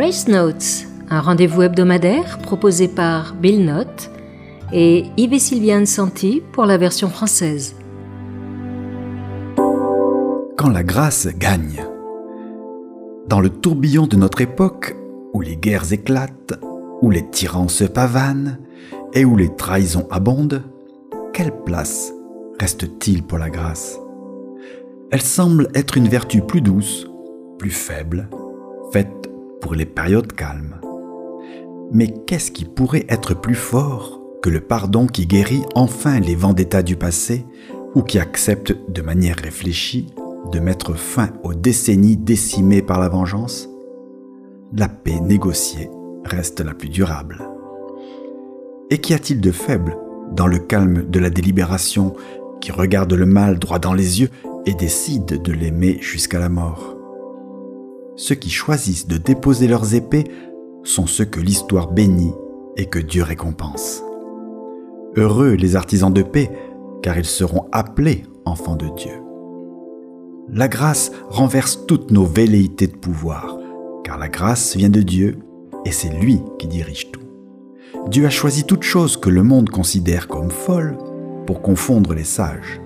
Grace Notes, un rendez-vous hebdomadaire proposé par Bill Nott et Yves Sylviane Santi pour la version française. Quand la grâce gagne. Dans le tourbillon de notre époque, où les guerres éclatent, où les tyrans se pavanent et où les trahisons abondent, quelle place reste-t-il pour la grâce? Elle semble être une vertu plus douce, plus faible, faite pour les périodes calmes. Mais qu'est-ce qui pourrait être plus fort que le pardon qui guérit enfin les vendettas du passé ou qui accepte de manière réfléchie de mettre fin aux décennies décimées par la vengeance? La paix négociée reste la plus durable. Et qu'y a-t-il de faible dans le calme de la délibération qui regarde le mal droit dans les yeux et décide de l'aimer jusqu'à la mort? Ceux qui choisissent de déposer leurs épées sont ceux que l'histoire bénit et que Dieu récompense. Heureux les artisans de paix, car ils seront appelés enfants de Dieu. La grâce renverse toutes nos velléités de pouvoir, car la grâce vient de Dieu et c'est lui qui dirige tout. Dieu a choisi toutes choses que le monde considère comme folles pour confondre les sages.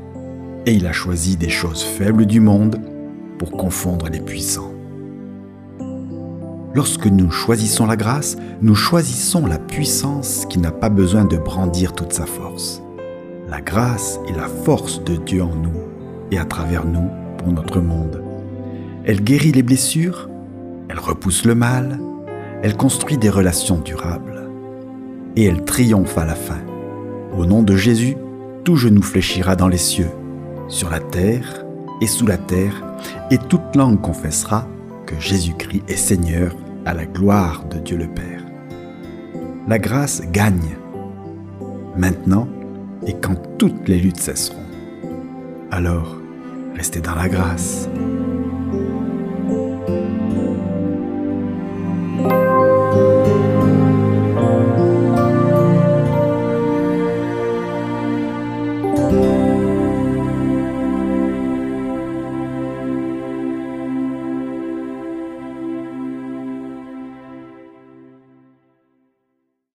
Et il a choisi des choses faibles du monde pour confondre les puissants. Lorsque nous choisissons la grâce, nous choisissons la puissance qui n'a pas besoin de brandir toute sa force. La grâce est la force de Dieu en nous et à travers nous pour notre monde. Elle guérit les blessures, elle repousse le mal, elle construit des relations durables. Et elle triomphe à la fin. Au nom de Jésus, tout genou fléchira dans les cieux, sur la terre et sous la terre, et toute langue confessera que Jésus-Christ est Seigneur à la gloire de Dieu le Père. La grâce gagne, maintenant et quand toutes les luttes cesseront. Alors, restez dans la grâce.